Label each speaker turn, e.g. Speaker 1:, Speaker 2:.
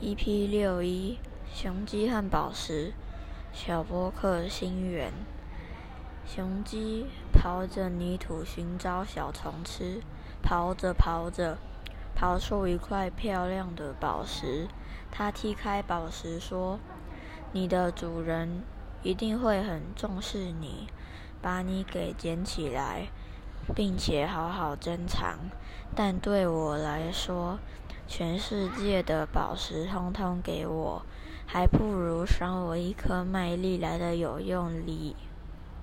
Speaker 1: EP 六一雄鸡和宝石小波克心源。雄鸡刨着泥土寻找小虫吃，刨着刨着，刨出一块漂亮的宝石。它踢开宝石说：“你的主人一定会很重视你，把你给捡起来，并且好好珍藏。但对我来说，全世界的宝石通通给我，还不如赏我一颗麦粒来的有用哩。